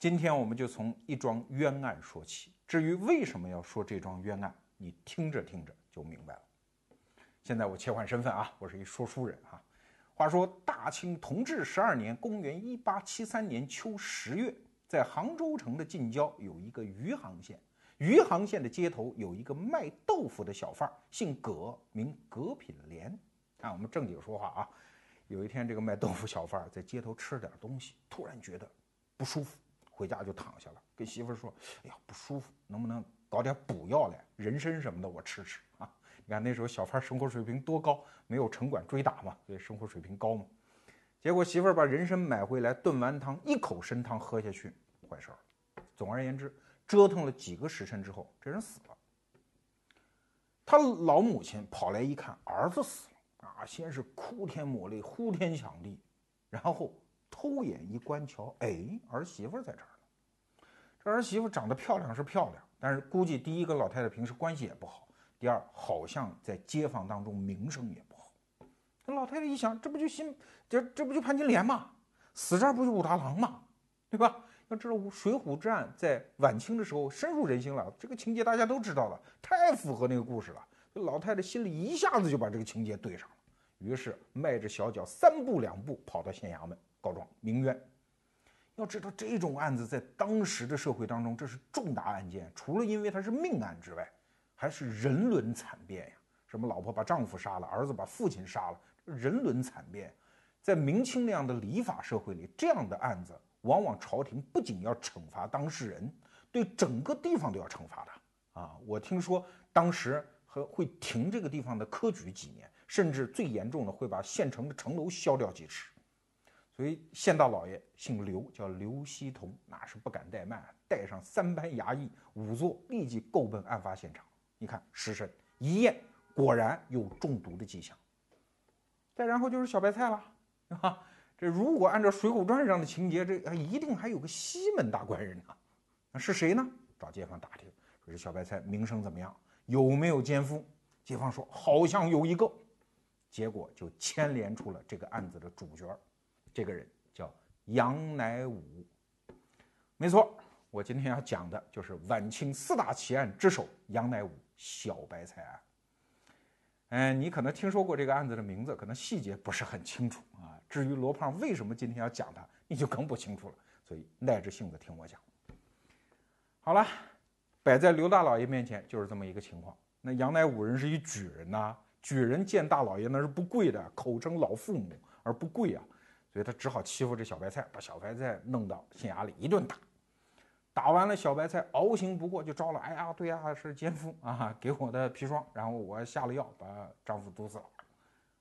今天我们就从一桩冤案说起。至于为什么要说这桩冤案，你听着听着就明白了。现在我切换身份啊，我是一说书人啊。话说大清同治十二年，公元一八七三年秋十月，在杭州城的近郊有一个余杭县。余杭县的街头有一个卖豆腐的小贩，姓葛，名葛品莲。看，我们正经说话啊。有一天，这个卖豆腐小贩在街头吃了点东西，突然觉得不舒服，回家就躺下了，跟媳妇说：“哎呀，不舒服，能不能搞点补药来？人参什么的，我吃吃啊。”你看那时候小贩生活水平多高，没有城管追打嘛，所以生活水平高嘛。结果媳妇把人参买回来炖完汤，一口参汤喝下去，坏事儿。总而言之。折腾了几个时辰之后，这人死了。他老母亲跑来一看，儿子死了啊！先是哭天抹泪、呼天抢地，然后偷眼一观瞧，哎，儿媳妇在这儿呢。这儿媳妇长得漂亮是漂亮，但是估计第一跟老太太平时关系也不好，第二好像在街坊当中名声也不好。那老太太一想，这不就新这这不就潘金莲吗？死这儿不就武大郎吗？对吧？要知道《水浒传》在晚清的时候深入人心了，这个情节大家都知道了，太符合那个故事了。老太太心里一下子就把这个情节对上了，于是迈着小脚三步两步跑到县衙门告状鸣冤。要知道这种案子在当时的社会当中，这是重大案件，除了因为它是命案之外，还是人伦惨变呀。什么老婆把丈夫杀了，儿子把父亲杀了，人伦惨变。在明清那样的礼法社会里，这样的案子。往往朝廷不仅要惩罚当事人，对整个地方都要惩罚的啊！我听说当时和会停这个地方的科举几年，甚至最严重的会把县城的城楼削掉几尺。所以县大老爷姓刘，叫刘希同，那是不敢怠慢，带上三班衙役仵作，立即够奔案发现场。你看尸身一验，果然有中毒的迹象。再然后就是小白菜了，啊。这如果按照《水浒传》上的情节，这一定还有个西门大官人呢。那是谁呢？找街坊打听，说这小白菜名声怎么样？有没有奸夫？街坊说好像有一个。结果就牵连出了这个案子的主角，这个人叫杨乃武。没错，我今天要讲的就是晚清四大奇案之首杨乃武小白菜案。嗯，你可能听说过这个案子的名字，可能细节不是很清楚啊。至于罗胖为什么今天要讲他，你就更不清楚了。所以耐着性子听我讲。好了，摆在刘大老爷面前就是这么一个情况。那杨乃武人是一举人呐，举人见大老爷那是不跪的，口称老父母而不跪啊，所以他只好欺负这小白菜，把小白菜弄到县衙里一顿打。打完了，小白菜熬刑不过就招了。哎呀，对呀，是奸夫啊！给我的砒霜，然后我下了药，把丈夫毒死了。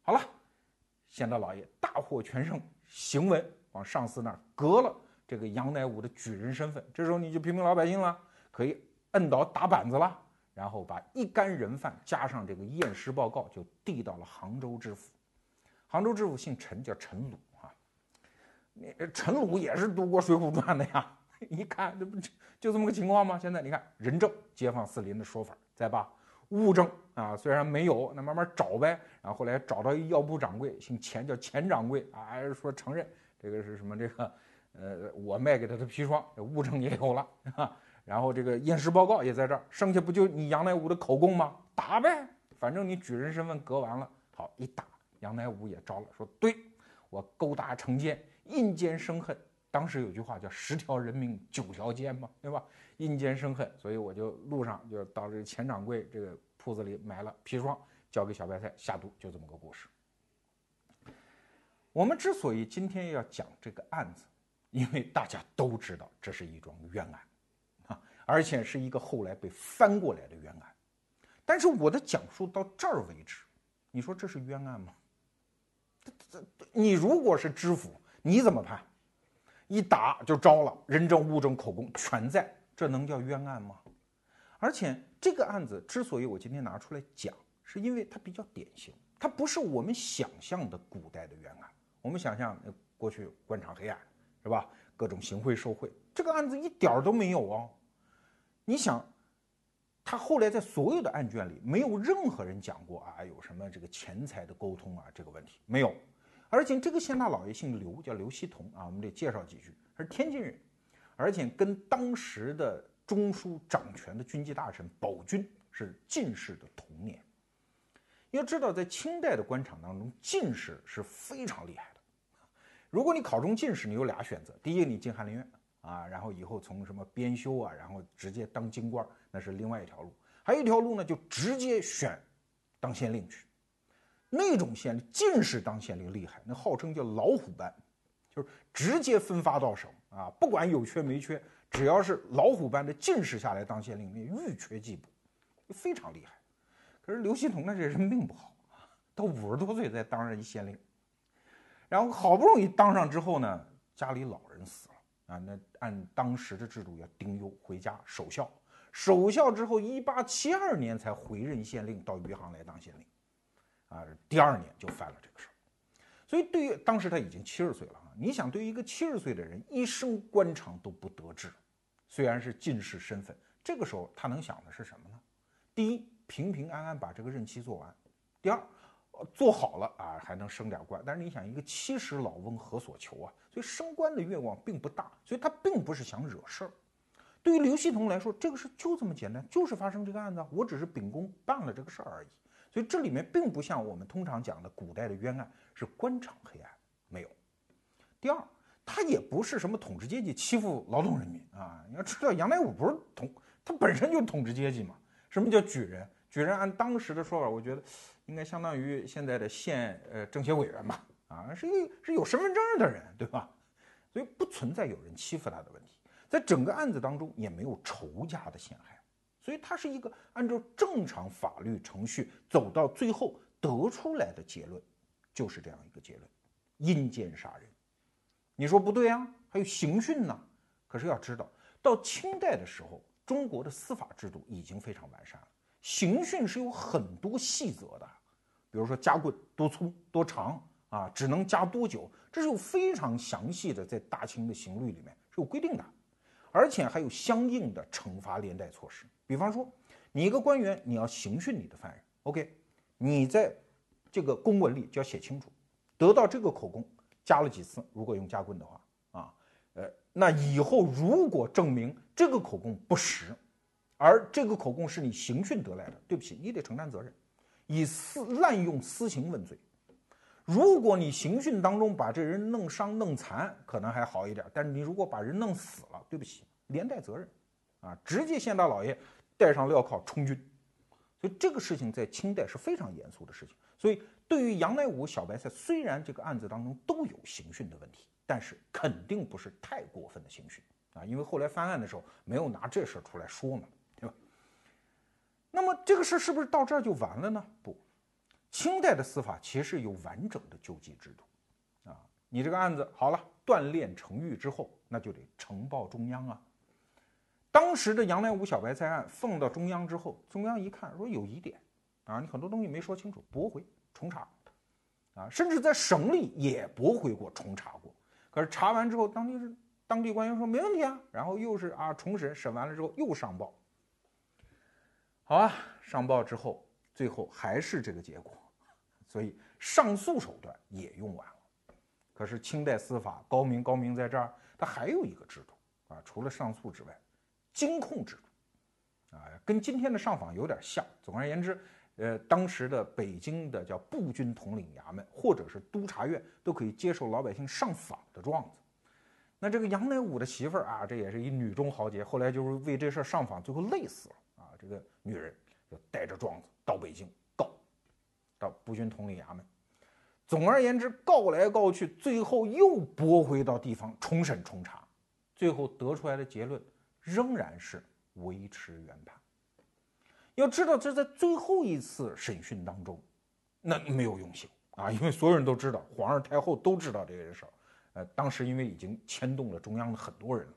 好了，县大老爷大获全胜，行文往上司那儿革了这个杨乃武的举人身份。这时候你就平民老百姓了，可以摁倒打板子了，然后把一干人犯加上这个验尸报告，就递到了杭州知府。杭州知府姓陈，叫陈鲁。你陈鲁也是读过《水浒传》的呀。一看，这不就这么个情况吗？现在你看，人证、街坊四邻的说法，再把物证啊，虽然没有，那慢慢找呗。然后后来找到一药铺掌柜，姓钱，叫钱掌柜啊，说承认这个是什么？这个呃，我卖给他的砒霜，物证也有了 啊。然后这个验尸报告也在这儿，剩下不就你杨乃武的口供吗？打呗，反正你举人身份革完了，好一打，杨乃武也招了，说对我勾搭成奸，阴间生恨。当时有句话叫“十条人命九条奸”嘛，对吧？阴间生恨，所以我就路上就到这个钱掌柜这个铺子里买了砒霜，交给小白菜下毒，就这么个故事。我们之所以今天要讲这个案子，因为大家都知道这是一桩冤案啊，而且是一个后来被翻过来的冤案。但是我的讲述到这儿为止，你说这是冤案吗？这这，你如果是知府，你怎么判？一打就招了，人证、物证、口供全在，这能叫冤案吗？而且这个案子之所以我今天拿出来讲，是因为它比较典型，它不是我们想象的古代的冤案。我们想象过去官场黑暗，是吧？各种行贿受贿，这个案子一点儿都没有哦。你想，他后来在所有的案卷里，没有任何人讲过啊，有什么这个钱财的沟通啊这个问题没有。而且这个县大老爷姓刘，叫刘希同啊，我们得介绍几句，他是天津人，而且跟当时的中枢掌权的军机大臣宝军是进士的同年。要知道，在清代的官场当中，进士是非常厉害的。如果你考中进士，你有俩选择：第一，你进翰林院啊，然后以后从什么编修啊，然后直接当京官，那是另外一条路；还有一条路呢，就直接选当县令去。那种县令，进士当县令厉害，那号称叫老虎班，就是直接分发到省啊，不管有缺没缺，只要是老虎班的进士下来当县令，那欲缺即补，非常厉害。可是刘希同呢，这人命不好啊，到五十多岁才当上一县令，然后好不容易当上之后呢，家里老人死了啊，那按当时的制度要丁忧回家守孝，守孝之后，一八七二年才回任县令，到余杭来当县令。啊，第二年就犯了这个事儿，所以对于当时他已经七十岁了啊，你想对于一个七十岁的人，一生官场都不得志，虽然是进士身份，这个时候他能想的是什么呢？第一，平平安安把这个任期做完；第二，做好了啊，还能升点官。但是你想，一个七十老翁何所求啊？所以升官的愿望并不大，所以他并不是想惹事儿。对于刘希同来说，这个事就这么简单，就是发生这个案子，我只是秉公办了这个事儿而已。所以这里面并不像我们通常讲的古代的冤案是官场黑暗，没有。第二，他也不是什么统治阶级欺负劳动人民啊。你要知道，杨乃武不是统，他本身就是统治阶级嘛。什么叫举人？举人按当时的说法，我觉得应该相当于现在的县呃政协委员吧，啊，是一是有身份证的人，对吧？所以不存在有人欺负他的问题，在整个案子当中也没有仇家的陷害。所以它是一个按照正常法律程序走到最后得出来的结论，就是这样一个结论：阴间杀人。你说不对啊？还有刑讯呢。可是要知道，到清代的时候，中国的司法制度已经非常完善了，刑讯是有很多细则的，比如说夹棍多粗多长啊，只能夹多久，这是有非常详细的，在大清的刑律里面是有规定的，而且还有相应的惩罚连带措施。比方说，你一个官员，你要刑讯你的犯人，OK，你在这个公文里就要写清楚，得到这个口供加了几次，如果用夹棍的话，啊，呃，那以后如果证明这个口供不实，而这个口供是你刑讯得来的，对不起，你得承担责任，以私滥用私刑问罪。如果你刑讯当中把这人弄伤弄残，可能还好一点，但是你如果把人弄死了，对不起，连带责任，啊，直接县大老爷。带上镣铐充军，所以这个事情在清代是非常严肃的事情。所以对于杨乃武、小白菜，虽然这个案子当中都有刑讯的问题，但是肯定不是太过分的刑讯啊，因为后来翻案的时候没有拿这事儿出来说嘛，对吧？那么这个事儿是不是到这儿就完了呢？不，清代的司法其实有完整的救济制度啊。你这个案子好了，锻炼成狱之后，那就得呈报中央啊。当时的杨乃武小白菜案放到中央之后，中央一看说有疑点，啊，你很多东西没说清楚，驳回重查，啊，甚至在省里也驳回过重查过。可是查完之后，当地是当地官员说没问题啊，然后又是啊重审，审完了之后又上报。好啊，上报之后，最后还是这个结果，所以上诉手段也用完了。可是清代司法高明高明在这儿，它还有一个制度啊，除了上诉之外。监控制度，啊，跟今天的上访有点像。总而言之，呃，当时的北京的叫步军统领衙门或者是督察院都可以接受老百姓上访的状子。那这个杨乃武的媳妇儿啊，这也是一女中豪杰，后来就是为这事儿上访，最后累死了啊。这个女人就带着状子到北京，到步军统领衙门。总而言之，告来告去，最后又驳回到地方重审重查，最后得出来的结论。仍然是维持原判。要知道，这在最后一次审讯当中，那没有用刑啊，因为所有人都知道，皇上太后都知道这件事儿。呃，当时因为已经牵动了中央的很多人了，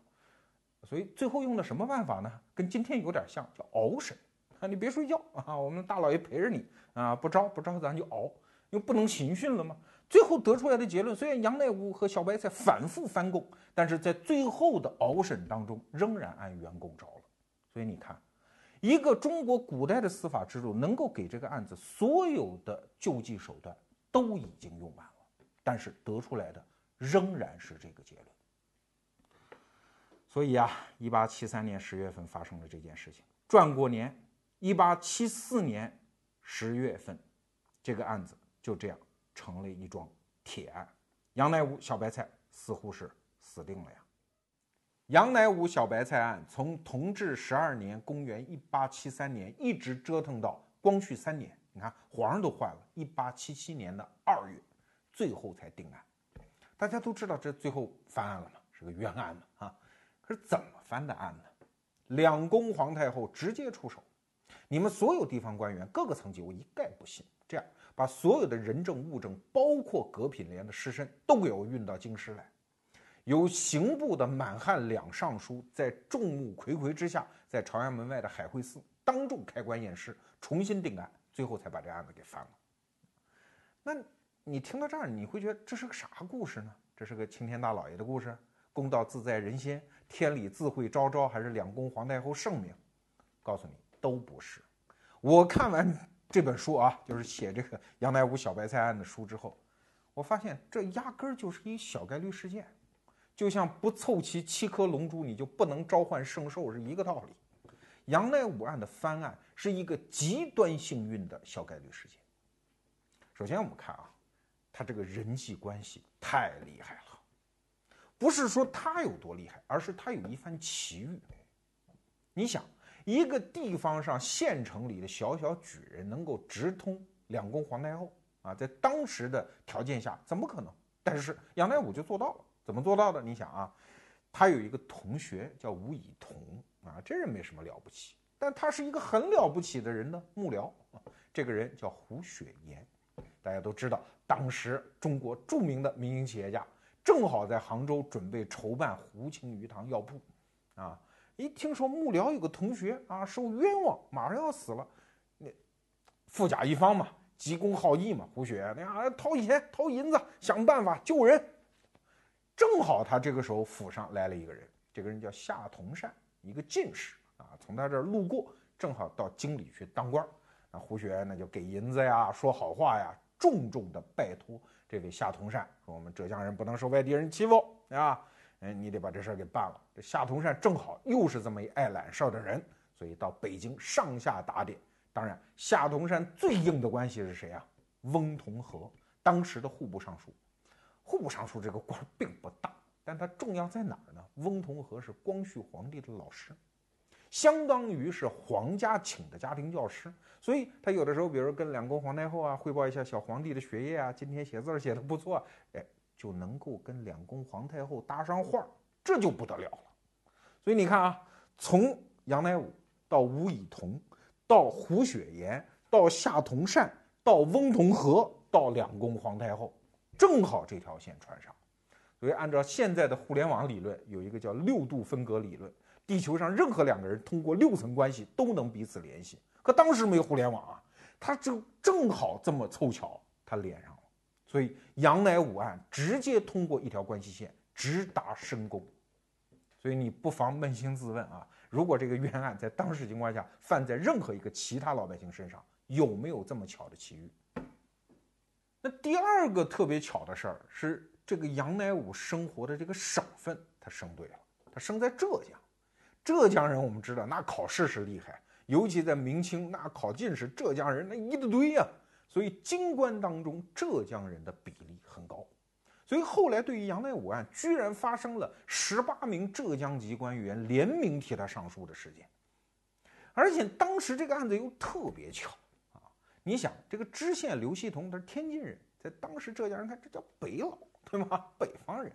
所以最后用的什么办法呢？跟今天有点像，叫熬审啊。你别睡觉啊，我们大老爷陪着你啊，不招不招咱就熬，因为不能刑讯了嘛。最后得出来的结论，虽然杨乃武和小白菜反复翻供，但是在最后的熬审当中，仍然按原供招了。所以你看，一个中国古代的司法制度能够给这个案子所有的救济手段都已经用完了，但是得出来的仍然是这个结论。所以啊，一八七三年十月份发生了这件事情。转过年，一八七四年十月份，这个案子就这样成了一桩铁案。杨乃武小白菜似乎是死定了呀。杨乃武小白菜案从同治十二年（公元一八七三年）一直折腾到光绪三年，你看皇上都换了，一八七七年的二月，最后才定案。大家都知道这最后翻案了嘛，是个冤案嘛啊？可是怎么翻的案呢？两宫皇太后直接出手，你们所有地方官员各个层级，我一概不信。这样把所有的人证物证，包括葛品莲的尸身，都给我运到京师来。由刑部的满汉两尚书在众目睽睽之下，在朝阳门外的海会寺当众开棺验尸，重新定案，最后才把这案子给翻了。那。你听到这儿，你会觉得这是个啥故事呢？这是个青天大老爷的故事，公道自在人心，天理自会昭昭，还是两宫皇太后圣明？告诉你，都不是。我看完这本书啊，就是写这个杨乃武小白菜案的书之后，我发现这压根儿就是一小概率事件，就像不凑齐七颗龙珠，你就不能召唤圣兽是一个道理。杨乃武案的翻案是一个极端幸运的小概率事件。首先，我们看啊。他这个人际关系太厉害了，不是说他有多厉害，而是他有一番奇遇。你想，一个地方上县城里的小小举人能够直通两宫皇太后啊，在当时的条件下怎么可能？但是杨乃武就做到了，怎么做到的？你想啊，他有一个同学叫吴以同啊，这人没什么了不起，但他是一个很了不起的人的幕僚啊，这个人叫胡雪岩。大家都知道，当时中国著名的民营企业家正好在杭州准备筹办湖清鱼塘药铺，啊，一听说幕僚有个同学啊受冤枉，马上要死了，那富甲一方嘛，急公好义嘛，胡雪那啊掏钱掏银子想办法救人，正好他这个时候府上来了一个人，这个人叫夏同善，一个进士啊，从他这儿路过，正好到京里去当官，那胡雪那就给银子呀，说好话呀。重重的拜托这位夏同善，说我们浙江人不能受外地人欺负啊，嗯，你得把这事儿给办了。这夏同善正好又是这么一爱揽事儿的人，所以到北京上下打点。当然，夏同善最硬的关系是谁啊？翁同龢，当时的户部尚书。户部尚书这个官并不大，但他重要在哪儿呢？翁同龢是光绪皇帝的老师。相当于是皇家请的家庭教师，所以他有的时候，比如跟两宫皇太后啊汇报一下小皇帝的学业啊，今天写字儿写的不错，哎，就能够跟两宫皇太后搭上话，这就不得了了。所以你看啊，从杨乃武到吴以同，到胡雪岩，到夏同善，到翁同龢，到两宫皇太后，正好这条线串上。所以按照现在的互联网理论，有一个叫六度分隔理论。地球上任何两个人通过六层关系都能彼此联系，可当时没有互联网啊，他就正好这么凑巧，他连上，所以杨乃武案直接通过一条关系线直达深宫，所以你不妨扪心自问啊，如果这个冤案在当时情况下犯在任何一个其他老百姓身上，有没有这么巧的奇遇？那第二个特别巧的事儿是，这个杨乃武生活的这个省份他生对了，他生在浙江。浙江人，我们知道那考试是厉害，尤其在明清，那考进士浙江人那一大堆呀。所以京官当中浙江人的比例很高。所以后来对于杨乃武案，居然发生了十八名浙江籍官员联名替他上书的事件。而且当时这个案子又特别巧啊！你想，这个知县刘希同他是天津人，在当时浙江人看这叫北佬，对吗？北方人。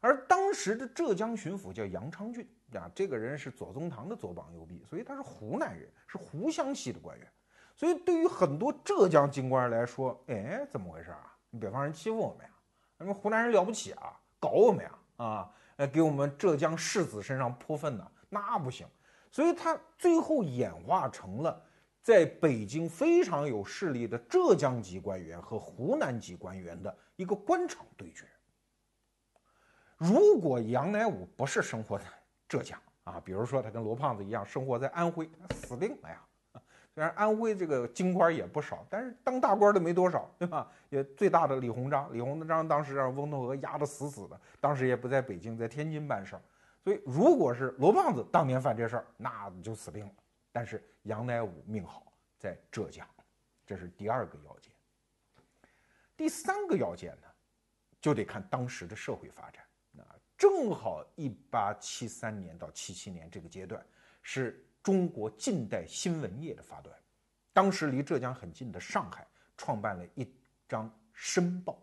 而当时的浙江巡抚叫杨昌俊。啊，这个人是左宗棠的左膀右臂，所以他是湖南人，是湖湘系的官员。所以对于很多浙江京官来说，哎，怎么回事啊？北方人欺负我们呀？咱们湖南人了不起啊？搞我们呀？啊，呃，给我们浙江士子身上泼粪呢？那不行。所以他最后演化成了在北京非常有势力的浙江籍官员和湖南籍官员的一个官场对决。如果杨乃武不是生活在浙江啊，比如说他跟罗胖子一样生活在安徽，死定了呀！虽然安徽这个京官也不少，但是当大官的没多少，对吧？也最大的李鸿章，李鸿章当时让翁同龢压得死死的，当时也不在北京，在天津办事儿，所以如果是罗胖子当年犯这事儿，那就死定了。但是杨乃武命好，在浙江，这是第二个要件。第三个要件呢，就得看当时的社会发展。那正好一八七三年到七七年这个阶段，是中国近代新闻业的发端。当时离浙江很近的上海，创办了一张《申报》，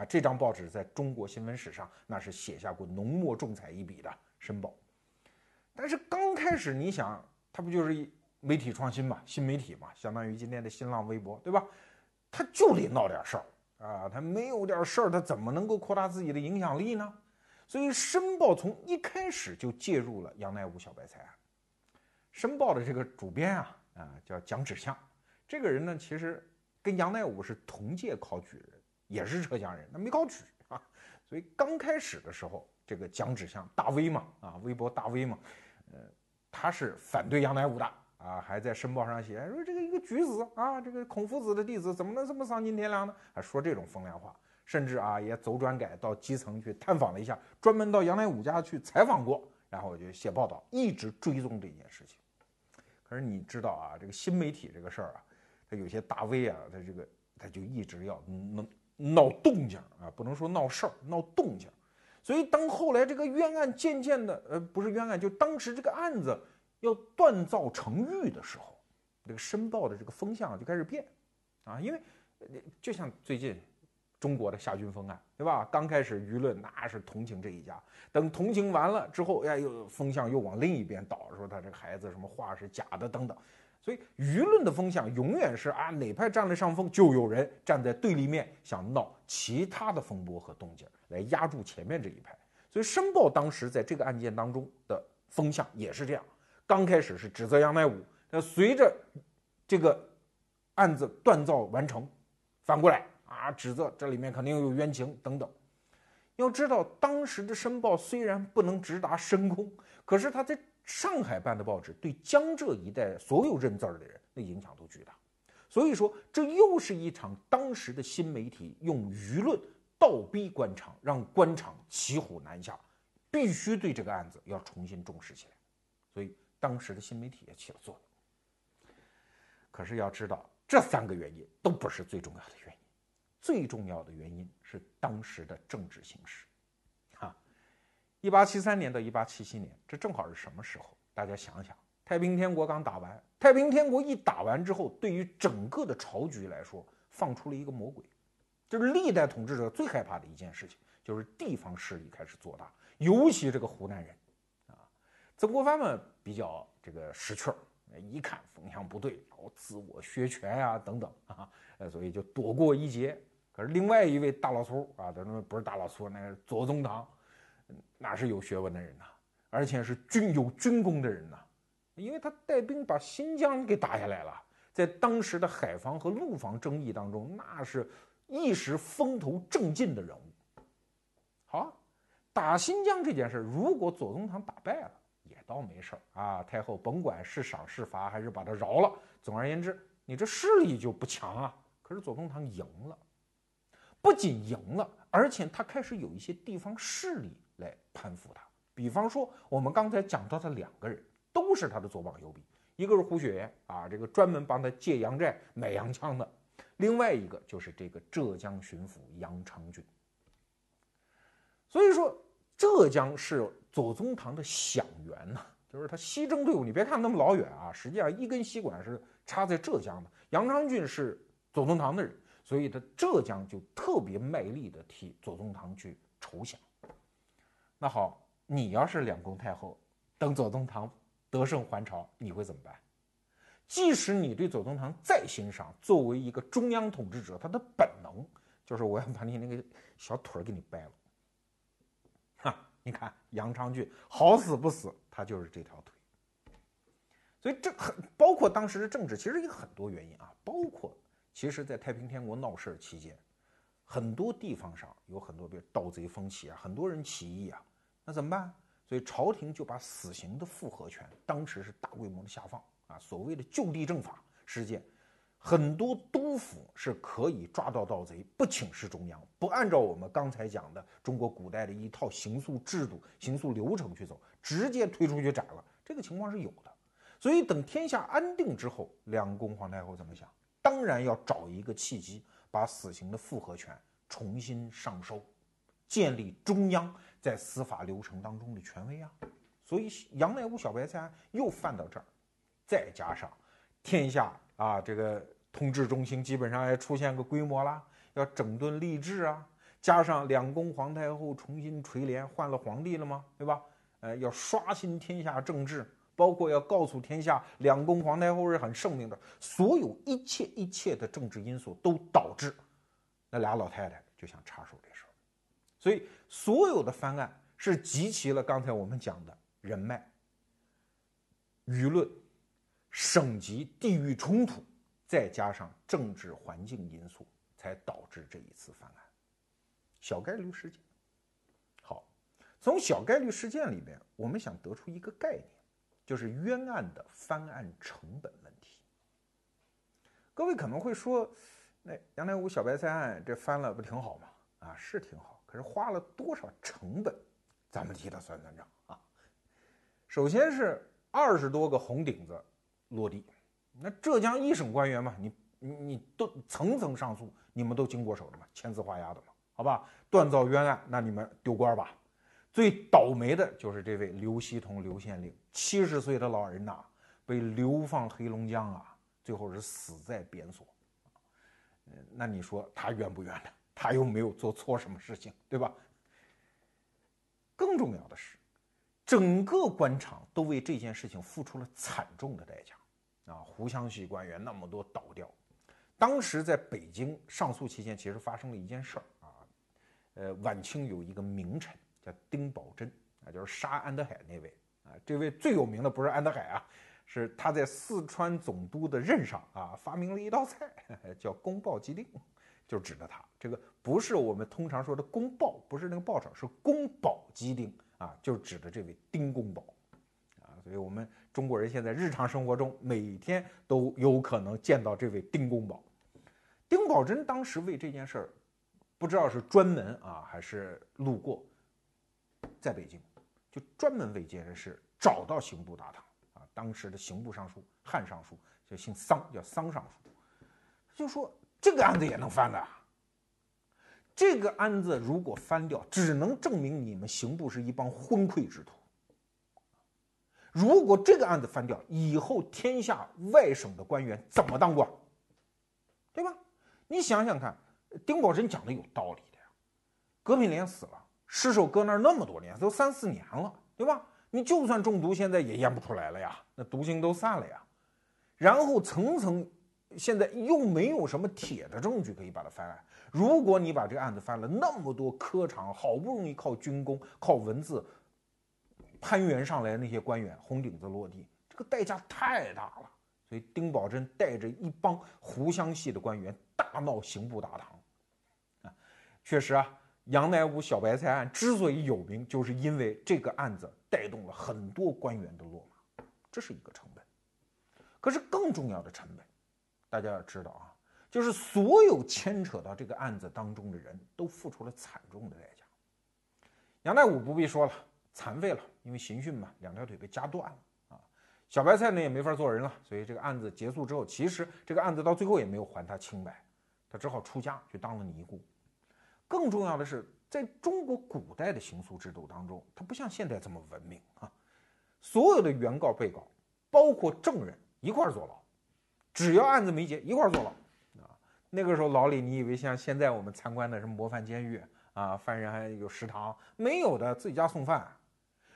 啊，这张报纸在中国新闻史上那是写下过浓墨重彩一笔的《申报》。但是刚开始，你想，它不就是媒体创新嘛，新媒体嘛，相当于今天的新浪微博，对吧？它就得闹点事儿啊，它没有点事儿，它怎么能够扩大自己的影响力呢？所以，《申报》从一开始就介入了杨乃武小白菜案。《申报》的这个主编啊，啊，叫蒋芷象。这个人呢，其实跟杨乃武是同届考举人，也是浙江人，他没考举啊。所以刚开始的时候，这个蒋芷象大 V 嘛，啊，微博大 V 嘛，呃，他是反对杨乃武的啊，还在申报上写说这个一个举子啊，这个孔夫子的弟子怎么能这么丧尽天良呢？还说这种风凉话，甚至啊也走转改到基层去探访了一下，专门到杨乃武家去采访过，然后就写报道，一直追踪这件事情。可是你知道啊，这个新媒体这个事儿啊。他有些大 V 啊，他这个他就一直要闹闹动静啊，不能说闹事儿，闹动静。所以当后来这个冤案渐渐的，呃，不是冤案，就当时这个案子要锻造成狱的时候，这个申报的这个风向就开始变啊，因为就像最近中国的夏军锋案，对吧？刚开始舆论那是同情这一家，等同情完了之后，哎，又风向又往另一边倒，说他这个孩子什么话是假的等等。所以舆论的风向永远是啊，哪派占了上风，就有人站在对立面，想闹其他的风波和动静来压住前面这一派。所以《申报》当时在这个案件当中的风向也是这样，刚开始是指责杨乃武，那随着这个案子锻造完成，反过来啊，指责这里面肯定有冤情等等。要知道，当时的《申报》虽然不能直达深宫，可是他在。上海办的报纸对江浙一带所有认字儿的人，那影响都巨大。所以说，这又是一场当时的新媒体用舆论倒逼官场，让官场骑虎难下，必须对这个案子要重新重视起来。所以，当时的新媒体也起了作用。可是要知道，这三个原因都不是最重要的原因，最重要的原因是当时的政治形势。哈一八七三年到一八七七年，这正好是什么时候？大家想想，太平天国刚打完，太平天国一打完之后，对于整个的朝局来说，放出了一个魔鬼，就是历代统治者最害怕的一件事情，就是地方势力开始做大，尤其这个湖南人，啊，曾国藩嘛比较这个识趣儿，一看风向不对，然后自我削权呀等等啊，呃，所以就躲过一劫。可是另外一位大老粗啊，他那不是大老粗，那是左宗棠。哪是有学问的人呐，而且是军有军功的人呐，因为他带兵把新疆给打下来了，在当时的海防和陆防争议当中，那是一时风头正劲的人物。好，打新疆这件事，如果左宗棠打败了，也倒没事儿啊。太后甭管是赏是罚，还是把他饶了。总而言之，你这势力就不强啊。可是左宗棠赢了，不仅赢了，而且他开始有一些地方势力。来攀附他，比方说我们刚才讲到的两个人，都是他的左膀右臂，一个是胡雪岩啊，这个专门帮他借洋债买洋枪的；另外一个就是这个浙江巡抚杨昌俊。所以说，浙江是左宗棠的响源呐，就是他西征队伍，你别看那么老远啊，实际上一根吸管是插在浙江的。杨昌俊是左宗棠的人，所以他浙江就特别卖力的替左宗棠去筹饷。那好，你要是两宫太后，等左宗棠得胜还朝，你会怎么办？即使你对左宗棠再欣赏，作为一个中央统治者，他的本能就是我要把你那个小腿儿给你掰了。哈，你看杨昌俊好死不死，他就是这条腿。所以这很包括当时的政治，其实有很多原因啊，包括其实在太平天国闹事儿期间。很多地方上有很多，比如盗贼风起啊，很多人起义啊，那怎么办？所以朝廷就把死刑的复核权当时是大规模的下放啊。所谓的就地正法事件，很多督府是可以抓到盗贼，不请示中央，不按照我们刚才讲的中国古代的一套刑诉制度、刑诉流程去走，直接推出去斩了。这个情况是有的。所以等天下安定之后，两宫皇太后怎么想？当然要找一个契机，把死刑的复核权重新上收，建立中央在司法流程当中的权威啊。所以杨乃武小白菜案又犯到这儿，再加上天下啊这个统治中心基本上也出现个规模啦，要整顿吏治啊，加上两宫皇太后重新垂帘换了皇帝了吗？对吧？呃，要刷新天下政治。包括要告诉天下，两宫皇太后是很圣明的，所有一切一切的政治因素都导致那俩老太太就想插手这事儿，所以所有的翻案是集齐了刚才我们讲的人脉、舆论、省级地域冲突，再加上政治环境因素，才导致这一次翻案。小概率事件。好，从小概率事件里边，我们想得出一个概念。就是冤案的翻案成本问题。各位可能会说，那杨乃武小白菜案这翻了不挺好吗？啊，是挺好，可是花了多少成本？咱们替他算算账啊。首先是二十多个红顶子落地，那浙江一省官员嘛，你你都层层上诉，你们都经过手的嘛，签字画押的嘛，好吧？锻造冤案，那你们丢官吧。最倒霉的就是这位刘希同刘县令，七十岁的老人呐，被流放黑龙江啊，最后是死在边所。那你说他冤不冤呢？他又没有做错什么事情，对吧？更重要的是，整个官场都为这件事情付出了惨重的代价啊！湖湘系官员那么多倒掉，当时在北京上诉期间，其实发生了一件事儿啊，呃，晚清有一个名臣。叫丁宝桢啊，就是杀安德海那位啊。这位最有名的不是安德海啊，是他在四川总督的任上啊，发明了一道菜，叫宫爆鸡丁，就指的他。这个不是我们通常说的宫爆，不是那个爆炒，是宫保鸡丁啊，就指的这位丁公保啊。所以我们中国人现在日常生活中每天都有可能见到这位丁公保。丁宝桢当时为这件事儿，不知道是专门啊还是路过。在北京，就专门为这件事找到刑部大堂啊，当时的刑部尚书汉尚书就姓桑，叫桑尚书，就说这个案子也能翻的。这个案子如果翻掉，只能证明你们刑部是一帮昏聩之徒。如果这个案子翻掉，以后天下外省的官员怎么当官？对吧？你想想看，丁宝桢讲的有道理的呀。葛品连死了。尸首搁那儿那么多年，都三四年了，对吧？你就算中毒，现在也验不出来了呀，那毒性都散了呀。然后层层，现在又没有什么铁的证据可以把它翻案。如果你把这个案子翻了，那么多科场好不容易靠军功、靠文字攀援上来的那些官员红顶子落地，这个代价太大了。所以丁宝桢带着一帮湖湘系的官员大闹刑部大堂，啊，确实啊。杨乃武小白菜案之所以有名，就是因为这个案子带动了很多官员的落马，这是一个成本。可是更重要的成本，大家要知道啊，就是所有牵扯到这个案子当中的人都付出了惨重的代价。杨乃武不必说了，残废了，因为刑讯嘛，两条腿被夹断了啊。小白菜呢也没法做人了，所以这个案子结束之后，其实这个案子到最后也没有还他清白，他只好出家去当了尼姑。更重要的是，在中国古代的刑诉制度当中，它不像现在这么文明啊。所有的原告、被告，包括证人一块儿坐牢，只要案子没结，一块儿坐牢啊。那个时候牢里，你以为像现在我们参观的什么模范监狱啊，犯人还有食堂？没有的，自己家送饭。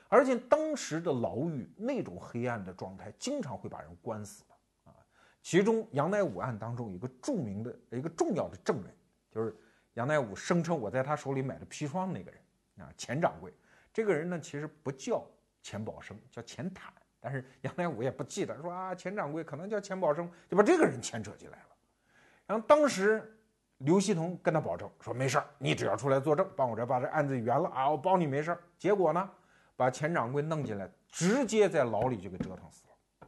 而且当时的牢狱那种黑暗的状态，经常会把人关死的啊。其中杨乃武案当中，有一个著名的一个重要的证人，就是。杨乃武声称我在他手里买的砒霜那个人啊，钱掌柜，这个人呢其实不叫钱宝生，叫钱坦，但是 杨乃武也不记得，说啊钱掌柜可能叫钱宝生，就把这个人牵扯进来了。然后当时刘希同跟他保证说没事儿，你只要出来作证，帮我这把这案子圆了啊，我保你没事儿。结果呢，把钱掌柜弄进来，直接在牢里就给折腾死了。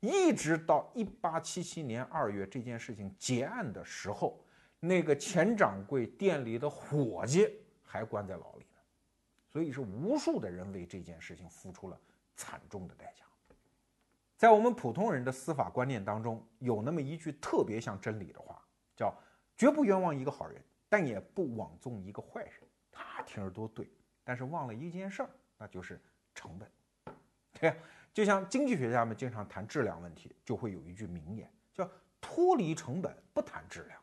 一直到一八七七年二月这件事情结案的时候。那个钱掌柜店里的伙计还关在牢里呢，所以是无数的人为这件事情付出了惨重的代价。在我们普通人的司法观念当中，有那么一句特别像真理的话，叫“绝不冤枉一个好人，但也不枉纵一个坏人”。他听着多对，但是忘了一件事儿，那就是成本。对呀，就像经济学家们经常谈质量问题，就会有一句名言，叫“脱离成本不谈质量”。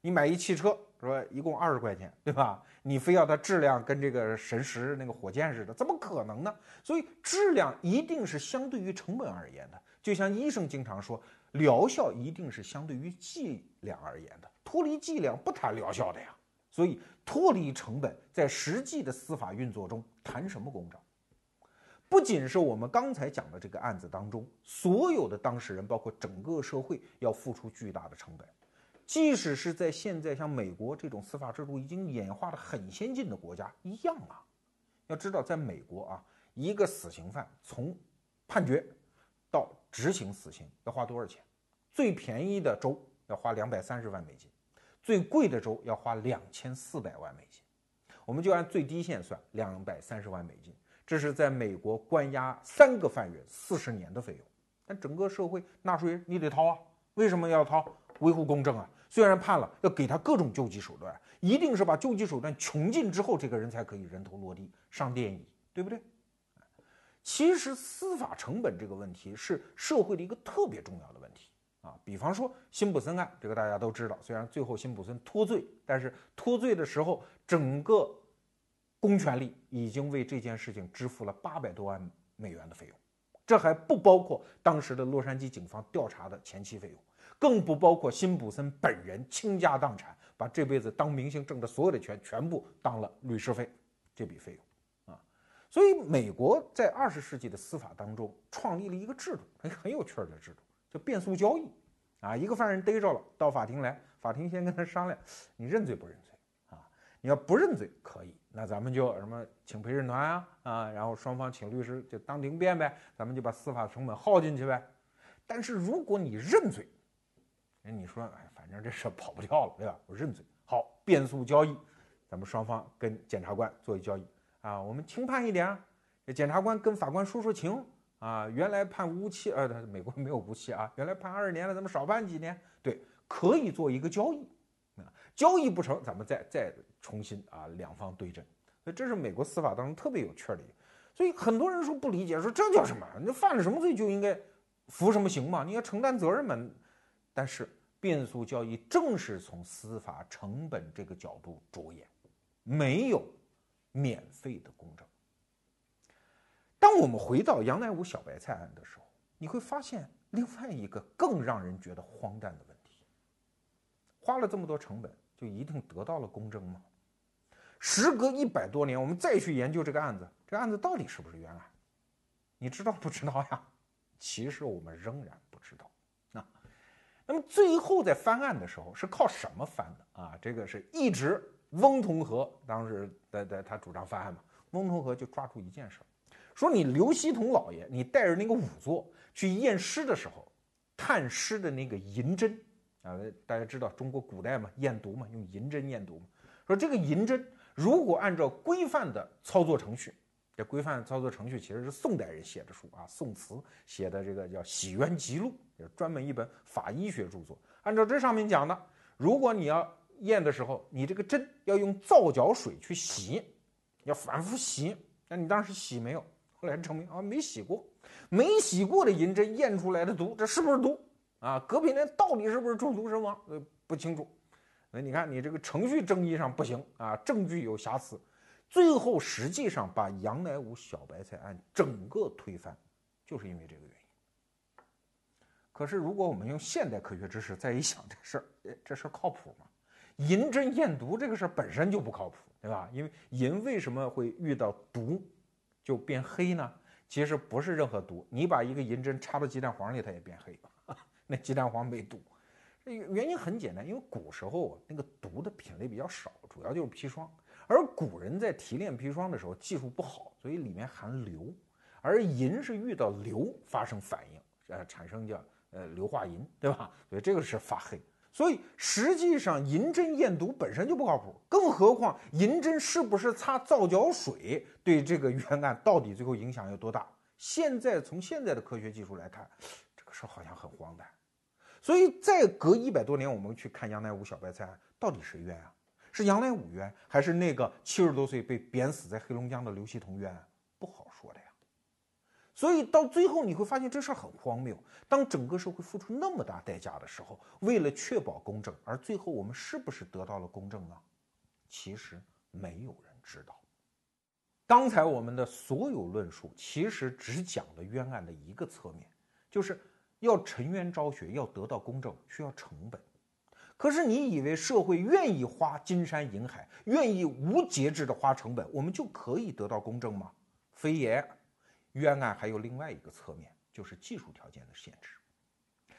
你买一汽车，说一共二十块钱，对吧？你非要它质量跟这个神石那个火箭似的，怎么可能呢？所以质量一定是相对于成本而言的。就像医生经常说，疗效一定是相对于剂量而言的。脱离剂量不谈疗效的呀。所以脱离成本，在实际的司法运作中谈什么公正？不仅是我们刚才讲的这个案子当中，所有的当事人，包括整个社会，要付出巨大的成本。即使是在现在像美国这种司法制度已经演化的很先进的国家一样啊。要知道，在美国啊，一个死刑犯从判决到执行死刑要花多少钱？最便宜的州要花两百三十万美金，最贵的州要花两千四百万美金。我们就按最低线算，两百三十万美金。这是在美国关押三个犯人四十年的费用，但整个社会纳税人你得掏啊？为什么要掏？维护公正啊！虽然判了，要给他各种救济手段，一定是把救济手段穷尽之后，这个人才可以人头落地上电椅，对不对？其实司法成本这个问题是社会的一个特别重要的问题啊。比方说辛普森案，这个大家都知道，虽然最后辛普森脱罪，但是脱罪的时候，整个。公权力已经为这件事情支付了八百多万美元的费用，这还不包括当时的洛杉矶警方调查的前期费用，更不包括辛普森本人倾家荡产，把这辈子当明星挣的所有的钱全部当了律师费，这笔费用啊。所以，美国在二十世纪的司法当中创立了一个制度，很很有趣的制度，叫变速交易啊。一个犯人逮着了，到法庭来，法庭先跟他商量，你认罪不认罪啊？你要不认罪可以。那咱们就什么请陪审团啊啊，然后双方请律师就当庭辩呗，咱们就把司法成本耗进去呗。但是如果你认罪，哎，你说哎，反正这事跑不掉了，对吧？我认罪，好，变速交易，咱们双方跟检察官做一交易啊，我们轻判一点啊，检察官跟法官说说情啊，原来判无期，呃，美国没有无期啊，原来判二十年了，咱们少判几年，对，可以做一个交易啊。交易不成，咱们再再重新啊，两方对阵。所以这是美国司法当中特别有趣的。所以很多人说不理解，说这叫什么？你犯了什么罪就应该服什么刑嘛？你要承担责任嘛？但是变速交易正是从司法成本这个角度着眼，没有免费的公正。当我们回到杨乃武小白菜案的时候，你会发现另外一个更让人觉得荒诞的问题：花了这么多成本。就一定得到了公正吗？时隔一百多年，我们再去研究这个案子，这个案子到底是不是冤案？你知道不知道呀？其实我们仍然。那么最后在翻案的时候是靠什么翻的啊？这个是一直翁同龢当时在在他主张翻案嘛？翁同龢就抓住一件事，说你刘锡同老爷，你带着那个仵作去验尸的时候，探尸的那个银针。啊，大家知道中国古代嘛，验毒嘛，用银针验毒嘛。说这个银针如果按照规范的操作程序，这规范操作程序其实是宋代人写的书啊，宋慈写的这个叫《洗冤集录》，也是专门一本法医学著作。按照这上面讲的，如果你要验的时候，你这个针要用皂角水去洗，要反复洗。那你当时洗没有？后来证明啊，没洗过，没洗过的银针验出来的毒，这是不是毒？啊，隔壁那到底是不是中毒身亡？呃，不清楚。那你看，你这个程序正义上不行啊，证据有瑕疵，最后实际上把杨乃武小白菜案整个推翻，就是因为这个原因。可是，如果我们用现代科学知识再一想这事儿，哎，这事儿靠谱吗？银针验毒这个事儿本身就不靠谱，对吧？因为银为什么会遇到毒就变黑呢？其实不是任何毒，你把一个银针插到鸡蛋黄里，它也变黑。那鸡蛋黄没毒，原因很简单，因为古时候，那个毒的品类比较少，主要就是砒霜。而古人在提炼砒霜的时候技术不好，所以里面含硫，而银是遇到硫发生反应，呃，产生叫呃硫化银，对吧？所以这个是发黑。所以实际上银针验毒本身就不靠谱，更何况银针是不是擦皂角水对这个冤案到底最后影响有多大？现在从现在的科学技术来看，这个事好像很荒诞。所以再隔一百多年，我们去看杨乃武小白菜案，到底谁冤啊？是杨乃武冤，还是那个七十多岁被贬死在黑龙江的刘锡彤冤？不好说的呀。所以到最后你会发现这事儿很荒谬。当整个社会付出那么大代价的时候，为了确保公正，而最后我们是不是得到了公正呢？其实没有人知道。刚才我们的所有论述其实只讲了冤案的一个侧面，就是要沉冤昭雪，要得到公正需要成本。可是你以为社会愿意花金山银海，愿意无节制的花成本，我们就可以得到公正吗？非也。冤案还有另外一个侧面，就是技术条件的限制。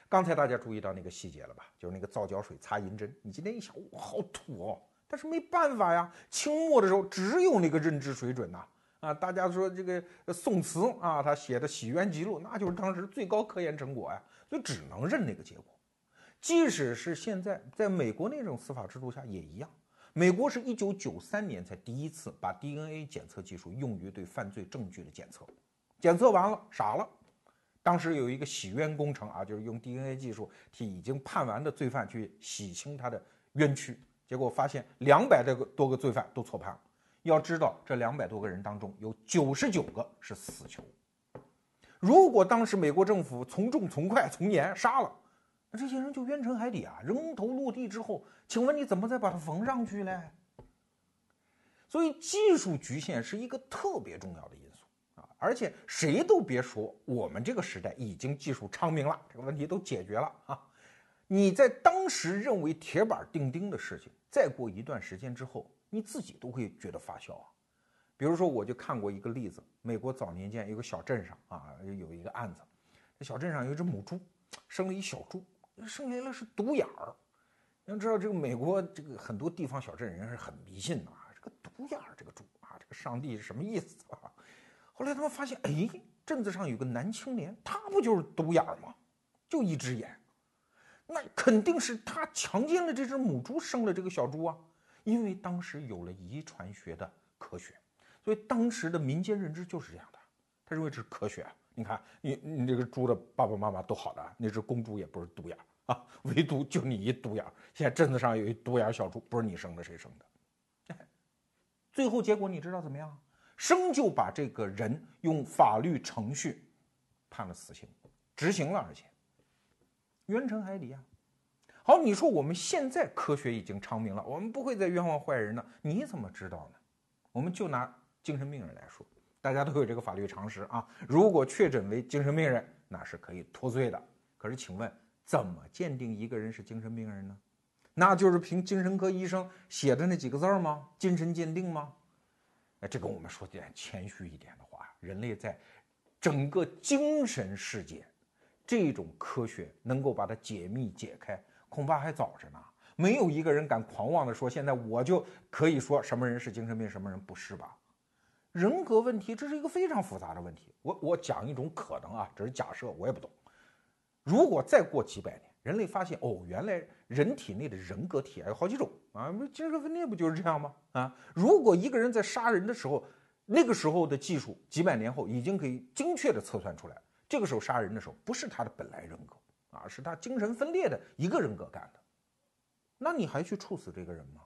刚才大家注意到那个细节了吧？就是那个皂角水擦银针。你今天一想，哇，好土哦！但是没办法呀，清末的时候只有那个认知水准呐。啊，大家说这个宋慈啊，他写的《洗冤集录》，那就是当时最高科研成果呀，所以只能认那个结果。即使是现在，在美国那种司法制度下也一样。美国是一九九三年才第一次把 DNA 检测技术用于对犯罪证据的检测。检测完了，傻了。当时有一个洗冤工程啊，就是用 DNA 技术替已经判完的罪犯去洗清他的冤屈，结果发现两百多个多个罪犯都错判了。要知道，这两百多个人当中有九十九个是死囚。如果当时美国政府从重从快从严杀了，那这些人就冤沉海底啊！人头落地之后，请问你怎么再把它缝上去嘞？所以技术局限是一个特别重要的因素啊。而且谁都别说，我们这个时代已经技术昌明了，这个问题都解决了啊！你在当时认为铁板钉钉的事情，再过一段时间之后，你自己都会觉得发笑啊。比如说，我就看过一个例子，美国早年间有个小镇上啊，有一个案子，这小镇上有一只母猪，生了一小猪，生下来是独眼儿。要知道，这个美国这个很多地方小镇人是很迷信的啊，这个独眼儿这个猪啊，这个上帝是什么意思啊？后来他们发现，哎，镇子上有个男青年，他不就是独眼儿吗？就一只眼，那肯定是他强奸了这只母猪，生了这个小猪啊。因为当时有了遗传学的科学，所以当时的民间认知就是这样的，他认为这是科学。你看，你你这个猪的爸爸妈妈都好的，那只公猪也不是独眼啊，唯独就你一独眼。现在镇子上有一独眼小猪，不是你生的，谁生的？最后结果你知道怎么样？生就把这个人用法律程序判了死刑，执行了，而且冤沉海底啊！好，你说我们现在科学已经昌明了，我们不会再冤枉坏人了，你怎么知道呢？我们就拿精神病人来说，大家都有这个法律常识啊。如果确诊为精神病人，那是可以脱罪的。可是，请问怎么鉴定一个人是精神病人呢？那就是凭精神科医生写的那几个字吗？精神鉴定吗？哎，这跟我们说点谦虚一点的话，人类在整个精神世界，这种科学能够把它解密解开，恐怕还早着呢。没有一个人敢狂妄的说，现在我就可以说什么人是精神病，什么人不是吧？人格问题，这是一个非常复杂的问题。我我讲一种可能啊，这是假设，我也不懂。如果再过几百年，人类发现哦，原来人体内的人格体有好几种啊，精神分裂不就是这样吗？啊，如果一个人在杀人的时候，那个时候的技术几百年后已经可以精确的测算出来，这个时候杀人的时候不是他的本来人格啊，是他精神分裂的一个人格干的，那你还去处死这个人吗？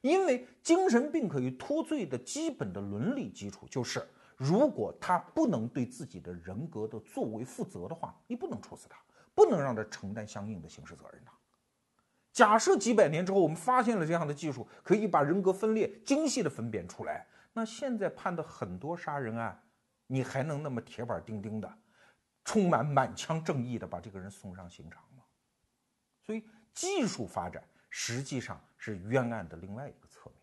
因为精神病可以脱罪的基本的伦理基础就是，如果他不能对自己的人格的作为负责的话，你不能处死他。不能让他承担相应的刑事责任的。假设几百年之后，我们发现了这样的技术，可以把人格分裂精细的分辨出来，那现在判的很多杀人案，你还能那么铁板钉钉的，充满满腔正义的把这个人送上刑场吗？所以，技术发展实际上是冤案的另外一个侧面。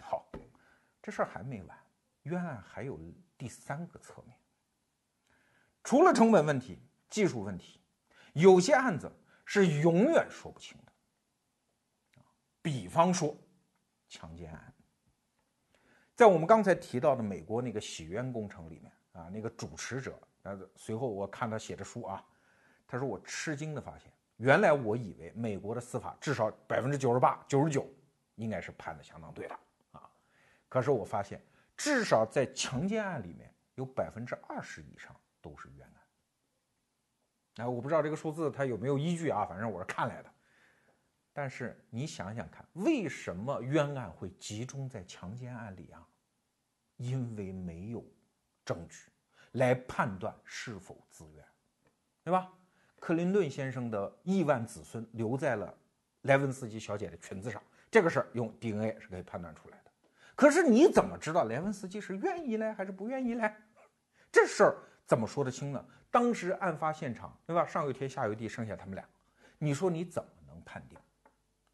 好，这事儿还没完，冤案还有第三个侧面，除了成本问题、技术问题。有些案子是永远说不清的，比方说强奸案，在我们刚才提到的美国那个洗冤工程里面啊，那个主持者，呃，随后我看他写的书啊，他说我吃惊的发现，原来我以为美国的司法至少百分之九十八、九十九应该是判的相当对的啊，可是我发现至少在强奸案里面有百分之二十以上都是冤案。哎，我不知道这个数字它有没有依据啊，反正我是看来的。但是你想想看，为什么冤案会集中在强奸案里啊？因为没有证据来判断是否自愿，对吧？克林顿先生的亿万子孙留在了莱文斯基小姐的裙子上，这个事儿用 DNA 是可以判断出来的。可是你怎么知道莱文斯基是愿意呢，还是不愿意呢？这事儿怎么说得清呢？当时案发现场，对吧？上有天，下有地，剩下他们俩，你说你怎么能判定？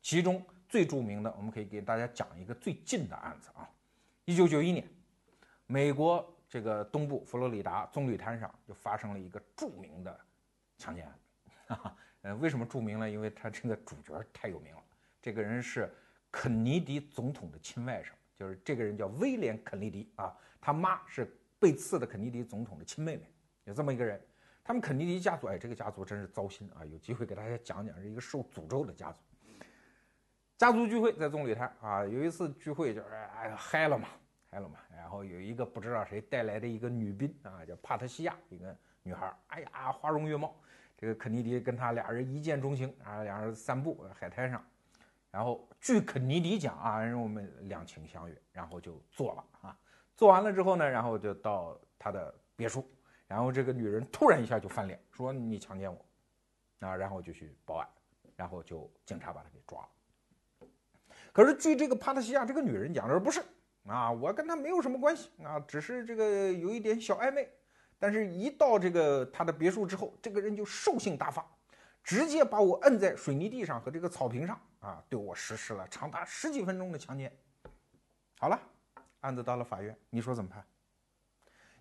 其中最著名的，我们可以给大家讲一个最近的案子啊。一九九一年，美国这个东部佛罗里达棕榈滩上就发生了一个著名的强奸案。呃，为什么著名呢？因为他这个主角太有名了。这个人是肯尼迪总统的亲外甥，就是这个人叫威廉·肯尼迪啊，他妈是被刺的肯尼迪总统的亲妹妹，有这么一个人。他们肯尼迪家族，哎，这个家族真是糟心啊！有机会给大家讲讲，是一个受诅咒的家族。家族聚会在棕榈滩啊，有一次聚会就是哎嗨了嘛，嗨了嘛。然后有一个不知道谁带来的一个女宾啊，叫帕特西亚，一个女孩，哎呀，花容月貌。这个肯尼迪跟他俩人一见钟情啊，两人散步海滩上，然后据肯尼迪讲啊，我们两情相悦，然后就做了啊。做完了之后呢，然后就到他的别墅。然后这个女人突然一下就翻脸，说你强奸我，啊，然后就去报案，然后就警察把他给抓了。可是据这个帕特西亚这个女人讲，说不是啊，我跟他没有什么关系啊，只是这个有一点小暧昧。但是，一到这个他的别墅之后，这个人就兽性大发，直接把我摁在水泥地上和这个草坪上啊，对我实施了长达十几分钟的强奸。好了，案子到了法院，你说怎么判？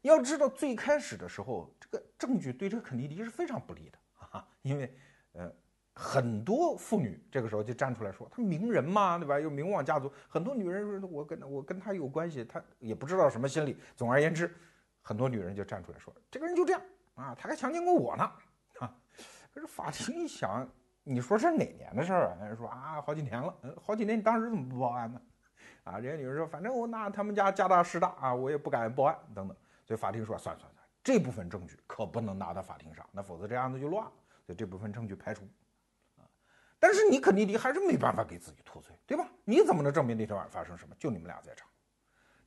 要知道，最开始的时候，这个证据对这个肯尼迪是非常不利的啊，因为，呃，很多妇女这个时候就站出来说，他名人嘛，对吧？又名望家族，很多女人说，我跟我跟他有关系，他也不知道什么心理。总而言之，很多女人就站出来说，这个人就这样啊，他还强奸过我呢啊。可是法庭一想，你说是哪年的事儿啊？人说啊，好几年了，好几年，你当时怎么不报案呢？啊，这些女人说，反正我那他们家家大势大啊，我也不敢报案等等。所以法庭说，算算算，这部分证据可不能拿到法庭上，那否则这案子就乱了。所以这部分证据排除。啊，但是你肯尼迪还是没办法给自己脱罪，对吧？你怎么能证明那天晚上发生什么？就你们俩在场。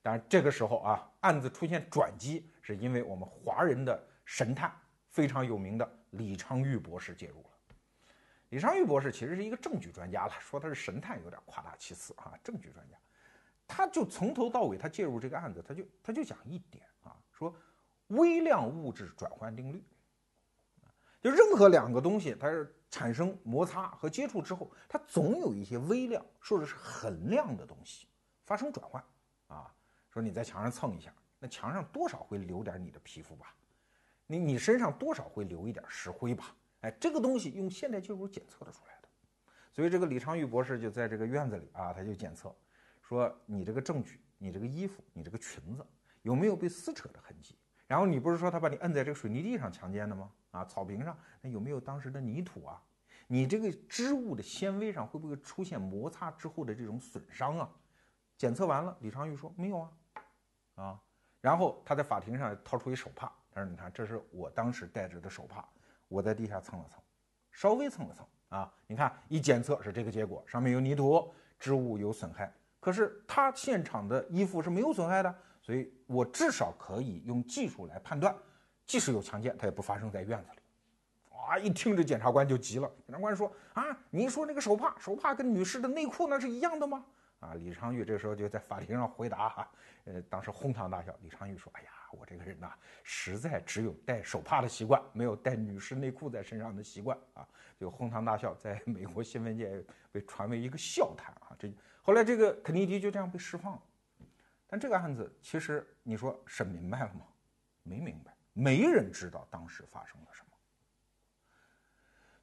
当然这个时候啊，案子出现转机，是因为我们华人的神探非常有名的李昌钰博士介入了。李昌钰博士其实是一个证据专家了，说他是神探有点夸大其词啊，证据专家。他就从头到尾，他介入这个案子，他就他就讲一点啊。说微量物质转换定律，就任何两个东西，它是产生摩擦和接触之后，它总有一些微量，说的是很亮的东西发生转换啊。说你在墙上蹭一下，那墙上多少会留点你的皮肤吧？你你身上多少会留一点石灰吧？哎，这个东西用现代技术检测的出来的。所以这个李昌钰博士就在这个院子里啊，他就检测，说你这个证据，你这个衣服，你这个裙子。有没有被撕扯的痕迹？然后你不是说他把你摁在这个水泥地上强奸的吗？啊，草坪上那有没有当时的泥土啊？你这个织物的纤维上会不会出现摩擦之后的这种损伤啊？检测完了，李昌钰说没有啊，啊，然后他在法庭上掏出一手帕，他说你看这是我当时戴着的手帕，我在地下蹭了蹭，稍微蹭了蹭啊，你看一检测是这个结果，上面有泥土，织物有损害，可是他现场的衣服是没有损害的。所以我至少可以用技术来判断，即使有强奸，它也不发生在院子里。啊！一听这检察官就急了。检察官说：“啊，你说那个手帕，手帕跟女士的内裤那是一样的吗？”啊，李昌钰这时候就在法庭上回答哈，呃，当时哄堂大笑。李昌钰说：“哎呀，我这个人呐，实在只有戴手帕的习惯，没有戴女士内裤在身上的习惯啊。”就哄堂大笑，在美国新闻界被传为一个笑谈啊。这后来这个肯尼迪就这样被释放了。但这个案子其实你说审明白了吗？没明白，没人知道当时发生了什么。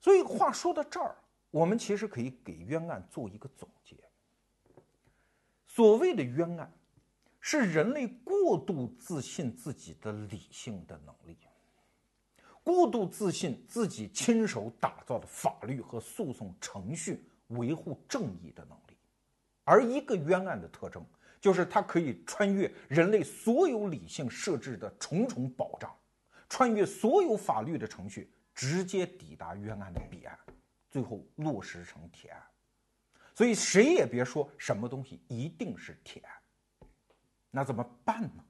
所以话说到这儿，我们其实可以给冤案做一个总结。所谓的冤案，是人类过度自信自己的理性的能力，过度自信自己亲手打造的法律和诉讼程序维护正义的能力。而一个冤案的特征，就是它可以穿越人类所有理性设置的重重保障，穿越所有法律的程序，直接抵达冤案的彼岸，最后落实成铁案。所以谁也别说什么东西一定是铁案。那怎么办呢？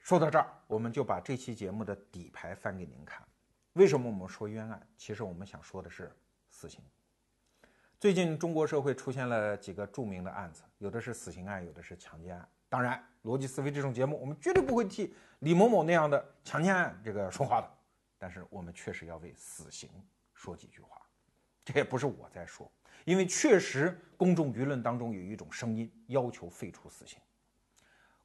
说到这儿，我们就把这期节目的底牌翻给您看。为什么我们说冤案？其实我们想说的是死刑。最近中国社会出现了几个著名的案子，有的是死刑案，有的是强奸案。当然，逻辑思维这种节目，我们绝对不会替李某某那样的强奸案这个说话的。但是我们确实要为死刑说几句话。这也不是我在说，因为确实公众舆论当中有一种声音要求废除死刑。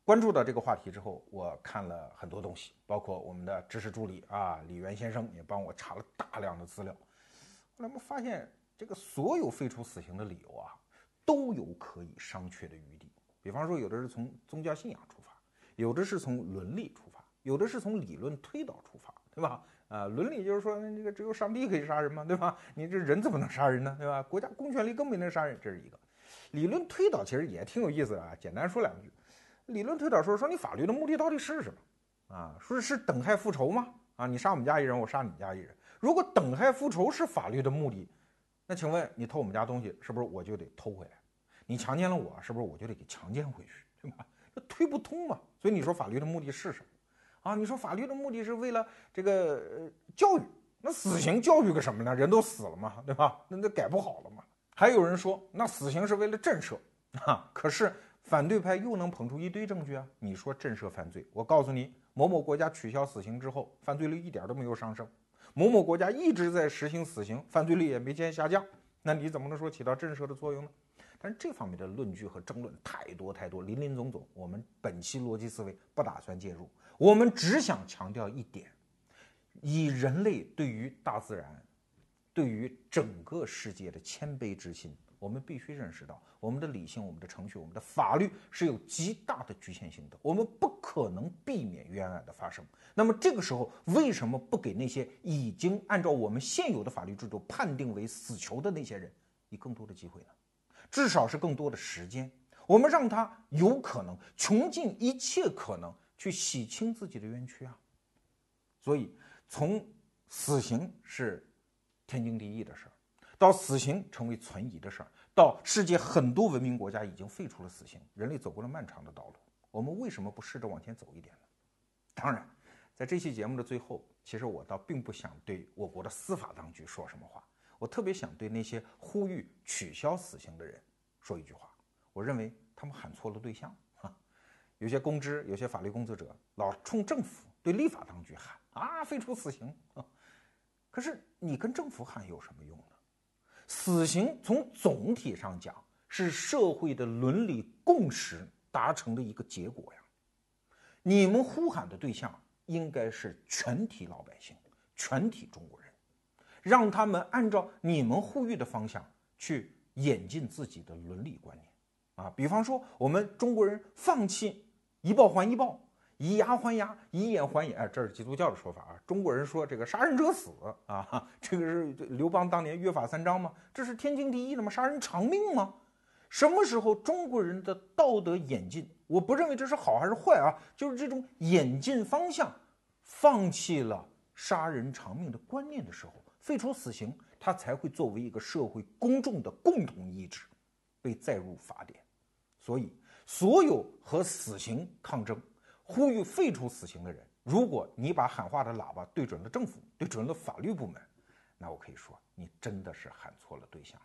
关注到这个话题之后，我看了很多东西，包括我们的知识助理啊李元先生也帮我查了大量的资料。后来我们发现。这个所有废除死刑的理由啊，都有可以商榷的余地。比方说，有的是从宗教信仰出发，有的是从伦理出发，有的是从理论推导出发，对吧？啊，伦理就是说，那这个只有上帝可以杀人嘛，对吧？你这人怎么能杀人呢，对吧？国家公权力更没能杀人，这是一个。理论推导其实也挺有意思的啊，简单说两句。理论推导说说你法律的目的到底是什么？啊，说是等害复仇吗？啊，你杀我们家一人，我杀你家一人。如果等害复仇是法律的目的，那请问你偷我们家东西，是不是我就得偷回来？你强奸了我，是不是我就得给强奸回去？对吧？这推不通嘛。所以你说法律的目的是什么？啊，你说法律的目的是为了这个教育，那死刑教育个什么呢？人都死了嘛，对吧？那那改不好了嘛。还有人说，那死刑是为了震慑啊。可是反对派又能捧出一堆证据啊。你说震慑犯罪，我告诉你，某某国家取消死刑之后，犯罪率一点都没有上升。某某国家一直在实行死刑，犯罪率也没见下降，那你怎么能说起到震慑的作用呢？但是这方面的论据和争论太多太多，林林总总，我们本期逻辑思维不打算介入，我们只想强调一点：以人类对于大自然、对于整个世界的谦卑之心。我们必须认识到，我们的理性、我们的程序、我们的法律是有极大的局限性的，我们不可能避免冤案的发生。那么这个时候，为什么不给那些已经按照我们现有的法律制度判定为死囚的那些人以更多的机会呢？至少是更多的时间，我们让他有可能穷尽一切可能去洗清自己的冤屈啊！所以，从死刑是天经地义的事儿。到死刑成为存疑的事儿，到世界很多文明国家已经废除了死刑，人类走过了漫长的道路。我们为什么不试着往前走一点呢？当然，在这期节目的最后，其实我倒并不想对我国的司法当局说什么话，我特别想对那些呼吁取消死刑的人说一句话。我认为他们喊错了对象！有些公知、有些法律工作者老冲政府、对立法当局喊啊，废除死刑啊！可是你跟政府喊有什么用呢？死刑从总体上讲是社会的伦理共识达成的一个结果呀。你们呼喊的对象应该是全体老百姓、全体中国人，让他们按照你们呼吁的方向去演进自己的伦理观念啊。比方说，我们中国人放弃一报还一报。以牙还牙，以眼还眼，哎，这是基督教的说法啊。中国人说这个杀人者死啊，这个是刘邦当年约法三章吗？这是天经地义的吗？杀人偿命吗？什么时候中国人的道德演进，我不认为这是好还是坏啊，就是这种演进方向，放弃了杀人偿命的观念的时候，废除死刑，它才会作为一个社会公众的共同意志，被载入法典。所以，所有和死刑抗争。呼吁废除死刑的人，如果你把喊话的喇叭对准了政府，对准了法律部门，那我可以说，你真的是喊错了对象。